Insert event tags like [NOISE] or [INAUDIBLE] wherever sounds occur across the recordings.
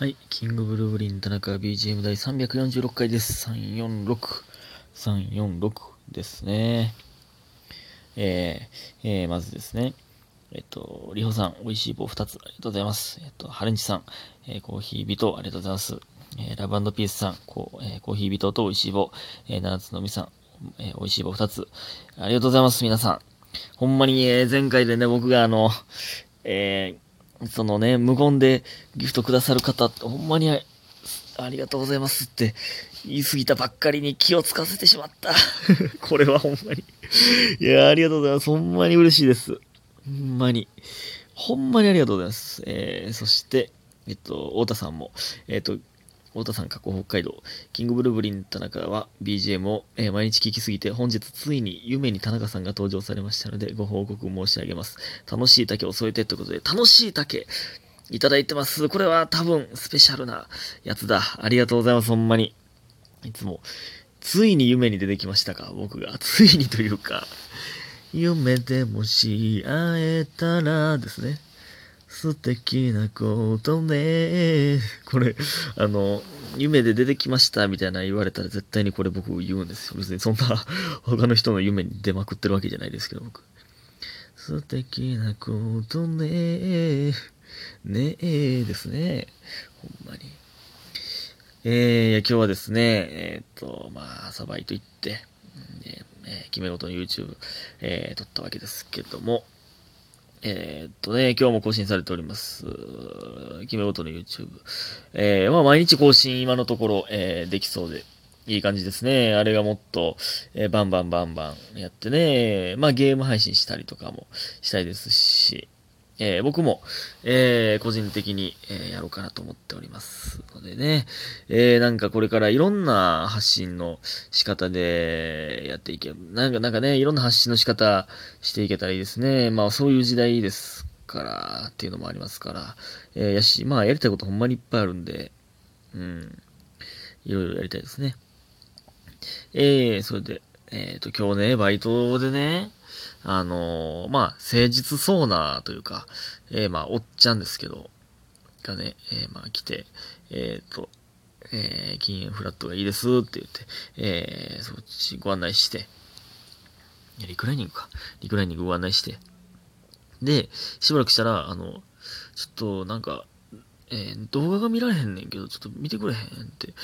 はい。キングブルーブリン田中 BGM 第346回です。346。346ですね。えー、えー、まずですね。えっと、りほさん、美味しい棒2つ、ありがとうございます。えっと、ハレンチさん、えーコーヒー人、ありがとうございます。えーラブピースさん、こうえーコーヒー人と美味しい棒、えー、七つのみさん、えー美味しい棒2つ、ありがとうございます、皆さん。ほんまに、えー前回でね、僕があの、えーそのね、無言でギフトくださる方って、ほんまにあありがとうございますって言い過ぎたばっかりに気をつかせてしまった。[LAUGHS] これはほんまに。いや、ありがとうございます。ほんまに嬉しいです。ほんまに。ほんまにありがとうございます。えー、そして、えっと、太田さんも、えっと、太田さん過去北海道、キングブルーブリン田中は BGM を、えー毎日聞きすぎて、本日ついに夢に田中さんが登場されましたので、ご報告申し上げます。楽しい竹を添えてってことで、楽しい竹いただいてます。これは多分スペシャルなやつだ。ありがとうございます、ほんまに。いつも、ついに夢に出てきましたか、僕が。ついにというか、夢でもし会えたらですね。素敵なことね。これ、あの、夢で出てきましたみたいな言われたら絶対にこれ僕言うんですよ。別にそんな [LAUGHS] 他の人の夢に出まくってるわけじゃないですけど、僕。素敵なことね。ねえですね。ほんまに。えー、今日はですね、えーっと、まあ、朝バイト行って、えー決め事の YouTube、えー撮ったわけですけども、えーっとね、今日も更新されております。決め事の YouTube。えーまあ毎日更新今のところ、えーできそうで、いい感じですね。あれがもっと、えーバンバンバンバンやってね、まあゲーム配信したりとかもしたいですし、えー僕も、えー個人的に、えーやろうかなと思っておりますのでね、えーなんかこれからいろんな発信の仕方でやっていけ、なんかなんかね、いろんな発信の仕方していけたらいいですね。まあそういう時代ですから、っていうのもありますから、えーやし、まあやりたいことほんまにいっぱいあるんで、うん、いろいろやりたいですね。えー、それで、えっ、と、今日ね、バイトでね、あのーまあ、誠実そうなというか、えーまあ、おっちゃんですけど、がね、えーまあ、来て、えっ、と、えー禁煙フラットがいいですって言って、えーそっちご案内して、リクライニングか。リクライニングご案内して、で、しばらくしたら、あの、ちょっと、なんか、えー動画が見られへんねんけど、ちょっと見てくれへんって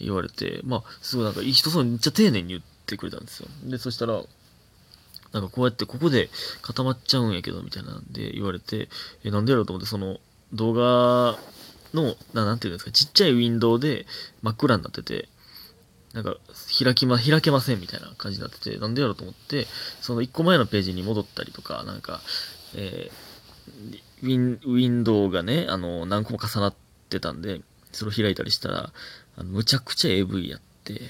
言われて、まあ、すごいなんかいい人そうにめっちゃ丁寧に言ってくれたんですよ。で、そしたら、なんかこうやってここで固まっちゃうんやけど、みたいなんで言われて、え、なんでやろうと思って、その動画の、ななんていうんですか、ちっちゃいウィンドウで真っ暗になってて、なんか、開きま、開けませんみたいな感じになってて、なんでやろうと思って、その一個前のページに戻ったりとか、なんか、えーウィン、ウィンドウがね、あの、何個も重なってたんで、それを開いたりしたら、あのむちゃくちゃ AV やって、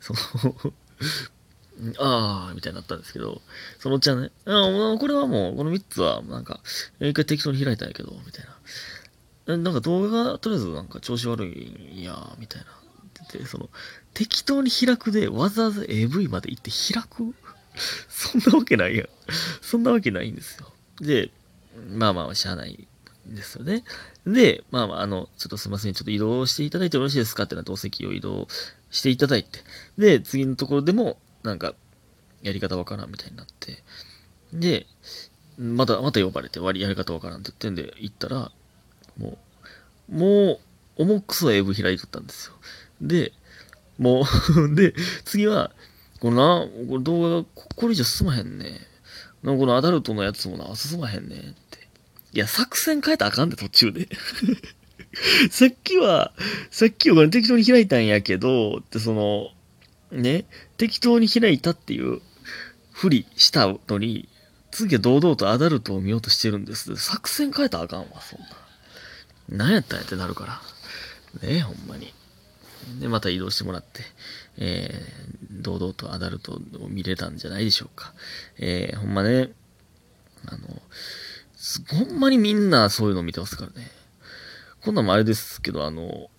その、あー、みたいになったんですけど、そのおっちゃんね、あこれはもう、この3つは、なんか、一回適当に開いたんやけど、みたいな。なんか動画がとりあえずなんか調子悪いんや、みたいな。ってて、その、適当に開くで、わざわざ AV まで行って開く？[LAUGHS] そんなわけないやん。そんなわけないんですよ。で、まあまあ、しゃあないですよね。で、まあまあ、あの、ちょっとすいません、ちょっと移動していただいてよろしいですか？ってなって、お席を移動していただいて。で、次のところでも、なんか、やり方わからんみたいになって。で、また、また呼ばれて、割りやり方わからんって言ってんで、行ったら、もう、もう、重くそ AV 開いとったんですよ。で、もう、[LAUGHS] で、次は、このな、これ動画がこれ以上進まへんね。なんこのアダルトのやつもな、進まへんねって。いや、作戦変えたらあかんで、途中で。[LAUGHS] さっきは、さっきは適当に開いたんやけど、ってその、ね、適当に開いたっていうふりしたのに、次は堂々とアダルトを見ようとしてるんです。作戦変えたらあかんわ、そんな。何やったんやってなるから。ねえ、ほんまに。で、また移動してもらって、えー、堂々とアダルトを見れたんじゃないでしょうか。えー、ほんまね、あの、ほんまにみんなそういうの見てますからね。こんなんもあれですけど、あの、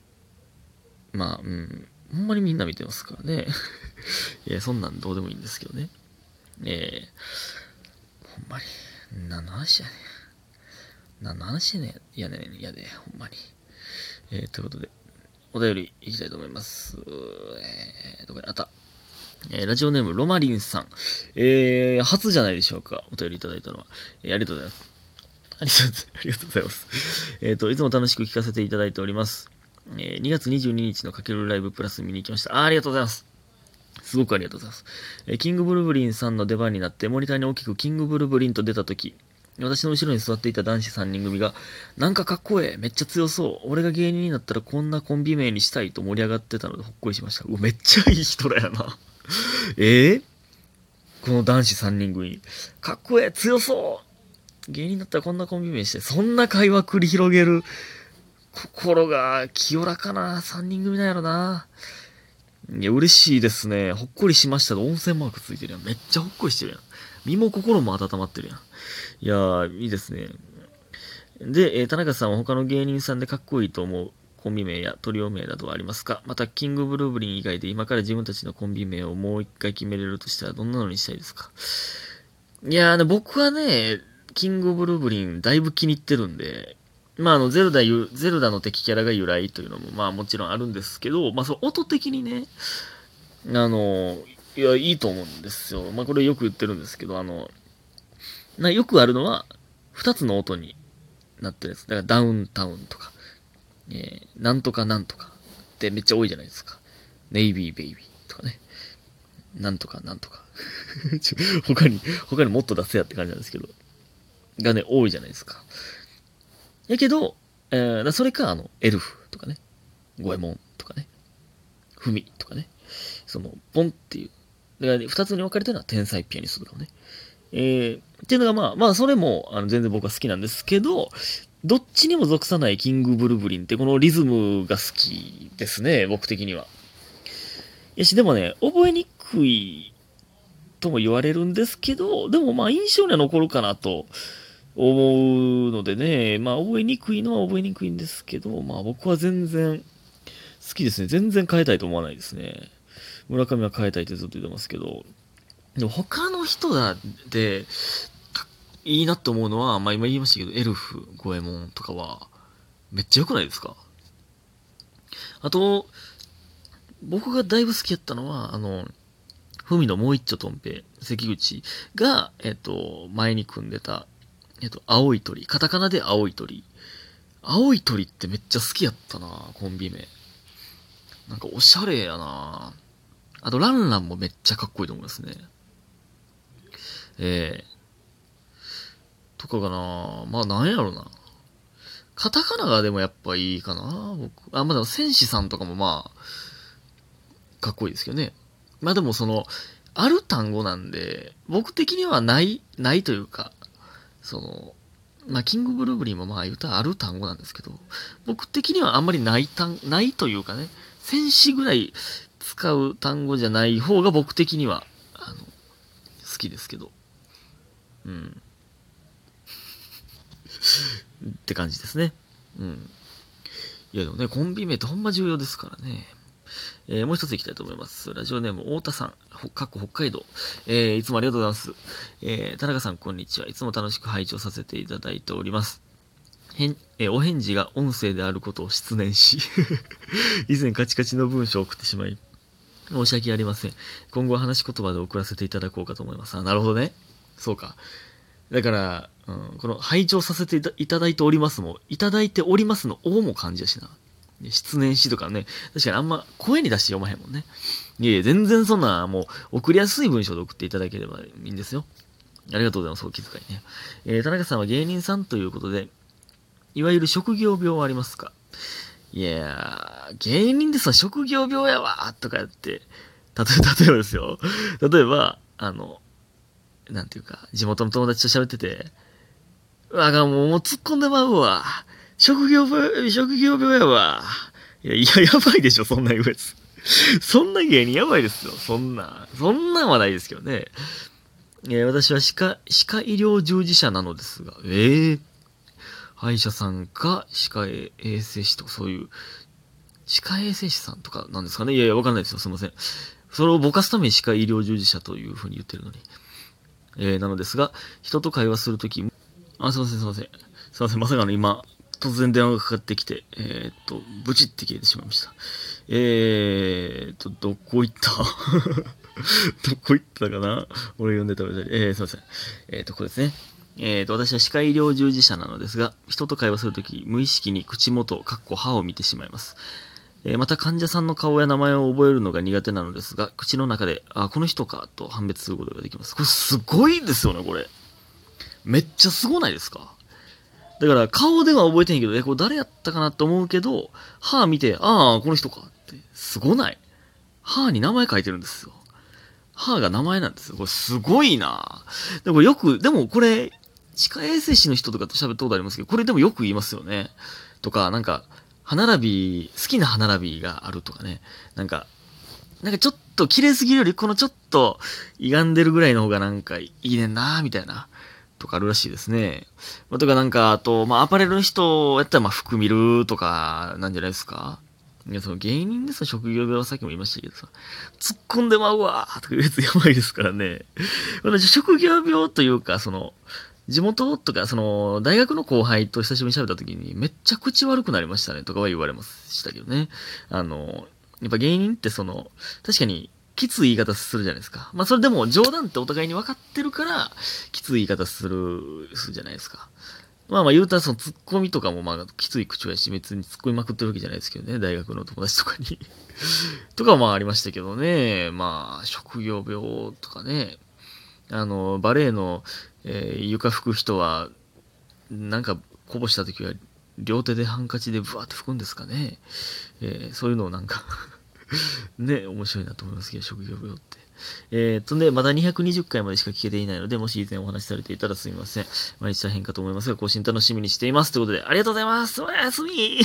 まあ、うん、ほんまにみんな見てますからね。[LAUGHS] いや、そんなんどうでもいいんですけどね。えー、ほんまに、何の話やねん。何の話やねん。やねん、やで、ほんまに。えー、ということで、お便りいきたいと思います。えー、どこにあった。えー、ラジオネーム、ロマリンさん。えー、初じゃないでしょうか。お便りいただいたのは。えー、ありがとうございます。ありがとうございます。えっ、と、いつも楽しく聞かせていただいております。え、2月22日のかけるライブプラス見に行きました。あありがとうございます。すごくありがとうございます。え、キングブルブリンさんの出番になって、モニターに大きくキングブルブリンと出たとき、私の後ろに座っていた男子3人組が、なんかかっこええ、めっちゃ強そう、俺が芸人になったらこんなコンビ名にしたいと盛り上がってたのでほっこりしました。うわ、めっちゃいい人らやな。[LAUGHS] えー、この男子3人組。かっこええ、強そう芸人だったらこんなコンビ名して、そんな会話繰り広げる心が清らかな3人組なんやろな。いや、嬉しいですね。ほっこりしましたと温泉マークついてるやん。めっちゃほっこりしてるやん。身も心も温まってるやん。いやー、いいですね。で、えー、田中さんは他の芸人さんでかっこいいと思うコンビ名やトリオ名などはありますか？また、キングブルーブリン以外で今から自分たちのコンビ名をもう一回決めれるとしたらどんなのにしたいですか？いやーね、僕はね、キングブルーブリンだいぶ気に入ってるんで、まあ、あの、ゼルダゼルダの敵キャラが由来というのも、まあもちろんあるんですけど、まあその音的にね、あの、いや、いいと思うんですよ。まあこれよく言ってるんですけど、あの、なよくあるのは、二つの音になってるんです。だからダウンタウンとか、えー、なんとかなんとかってめっちゃ多いじゃないですか。ネイビーベイビーとかね。なんとかなんとか。[LAUGHS] 他に、他にもっと出せやって感じなんですけど。がね、多いじゃないですか。やけど、えー、それか、あの、エルフとかね。ゴエモンとかね。フミとかね。その、ボンっていう。だから、ね、二つに分かれてるのは天才ピアニストとかね。えー、っていうのがまあ、まあそれもあの全然僕は好きなんですけど、どっちにも属さないキングブルブリンってこのリズムが好きですね、僕的には。やし、でもね、覚えにくいとも言われるんですけど、でもまあ印象には残るかなと思うのでね、まあ覚えにくいのは覚えにくいんですけど、まあ僕は全然好きですね。全然変えたいと思わないですね。村上は変えたいってずっと言ってますけど、でも他の人だで、いいなって思うのは、まあ今言いましたけど、エルフ、ゴエモンとかは、めっちゃ良くないですか？あと、僕がだいぶ好きやったのは、あの、ふみのもう一丁とんぺ関口が、えっと、前に組んでた、えっと、青い鳥。カタカナで青い鳥。青い鳥ってめっちゃ好きやったなコンビ名。なんかおしゃれやなあと、ランランもめっちゃかっこいいと思いますね。えー、とかかなまあなんやろな。カタカナがでもやっぱいいかな僕。あ、まあでも戦士さんとかもまあ、かっこいいですけどね。まあでもその、ある単語なんで、僕的にはない、ないというか、その、まあ、キングブルーブリーもまあ言うたらある単語なんですけど、僕的にはあんまりない単、ないというかね、戦士ぐらい使う単語じゃない方が僕的には、あの、好きですけど。うん。[LAUGHS] って感じですね。うん。いやでもね、コンビ名ってほんま重要ですからね。えー、もう一ついきたいと思います。ラジオネーム、太田さん、かっこ北海道。えー、いつもありがとうございます。えー、田中さん、こんにちは。いつも楽しく拝聴させていただいております。へん、えー、お返事が音声であることを失念し [LAUGHS] 以前カチカチの文章を送ってしまい、申し訳ありません。今後は話し言葉で送らせていただこうかと思います。あ、なるほどね。そうか。だから、うん、この拝聴させていただいておりますも、いただいておりますの、おも感じやしな。失念しとかね。確かにあんま声に出して読まへんもんね。いえいえ、全然そんな、もう、送りやすい文章で送っていただければいいんですよ。ありがとうございます。お気遣いね。えー、田中さんは芸人さんということで、いわゆる職業病はありますか？いやー、芸人でさ、職業病やわとかやって、例え [LAUGHS] ば、ですよ。例えば、あの、なんていうか、地元の友達と喋ってて、わ、もう、もう突っ込んでまうわ。職業病、職業病やわ。いや、いや、やばいでしょ、そんな言うやつ。そんな芸人やばいですよ、そんな。そんなんはないですけどね。え私は歯科、歯科医療従事者なのですが、ええー、歯医者さんか歯科衛生士とかそういう、歯科衛生士さんとかなんですかねいやいや、わかんないですよ、すいません。それをぼかすために歯科医療従事者というふうに言ってるのに。えー、なのですが、人と会話するとき、あ、すいません、すいません。すいません、まさかの今、突然電話がかかってきて、えー、っと、ブチって消えてしまいました。えー、っと、どこ行った？[LAUGHS] どこ行ったかな？俺読んでたみたいにえー、すいません。えー、っと、これですね。えー、と、私は歯科医療従事者なのですが、人と会話するとき、無意識に口元、かっこ歯を見てしまいます。えー、また患者さんの顔や名前を覚えるのが苦手なのですが、口の中で、あ、この人か、と判別することができます。これすごいですよね、これ。めっちゃすごないですか？だから顔では覚えてへんけど、え、これ誰やったかなと思うけど、歯見て、ああ、この人かって、すごない歯に名前書いてるんですよ。歯が名前なんですよ。これすごいなでもよく、でもこれ、歯科衛生士の人とかと喋ったことありますけど、これでもよく言いますよね。とか、なんか、歯並び、好きな歯並びがあるとかね。なんか、なんかちょっと綺麗すぎるより、このちょっと歪んでるぐらいの方がなんかいいねんなみたいな。とかあるらしいですね。まあ、とかなんか、あと、まあ、アパレルの人やったら、まあ、服見るとか、なんじゃないですか。いや、その芸人でさ、職業病はさっきも言いましたけどさ、突っ込んでまうわーとかいうやつやばいですからね。私、職業病というか、その、地元とか、その、大学の後輩と久しぶりに喋った時に、めっちゃ口悪くなりましたね、とかは言われましたけどね。あの、やっぱ芸人ってその、確かに、きつい言い方するじゃないですか。まあそれでも冗談ってお互いに分かってるから、きつい言い方する、するじゃないですか。まあまあ言うたらそのツッコミとかもまあきつい口調やし別に突っ込みまくってるわけじゃないですけどね、大学の友達とかに [LAUGHS] とかはまあありましたけどね、まあ職業病とかね、あの、バレエの、えー、床拭く人は、なんかこぼした時は両手でハンカチでブワーって拭くんですかね。えー、そういうのをなんか [LAUGHS] ね、面白いなと思いますけど、職業病って。えー、っとね、まだ220回までしか聞けていないので、もし以前お話しされていたらすみません。毎日大変かと思いますが、更新楽しみにしています。ということで、ありがとうございます。おやすみ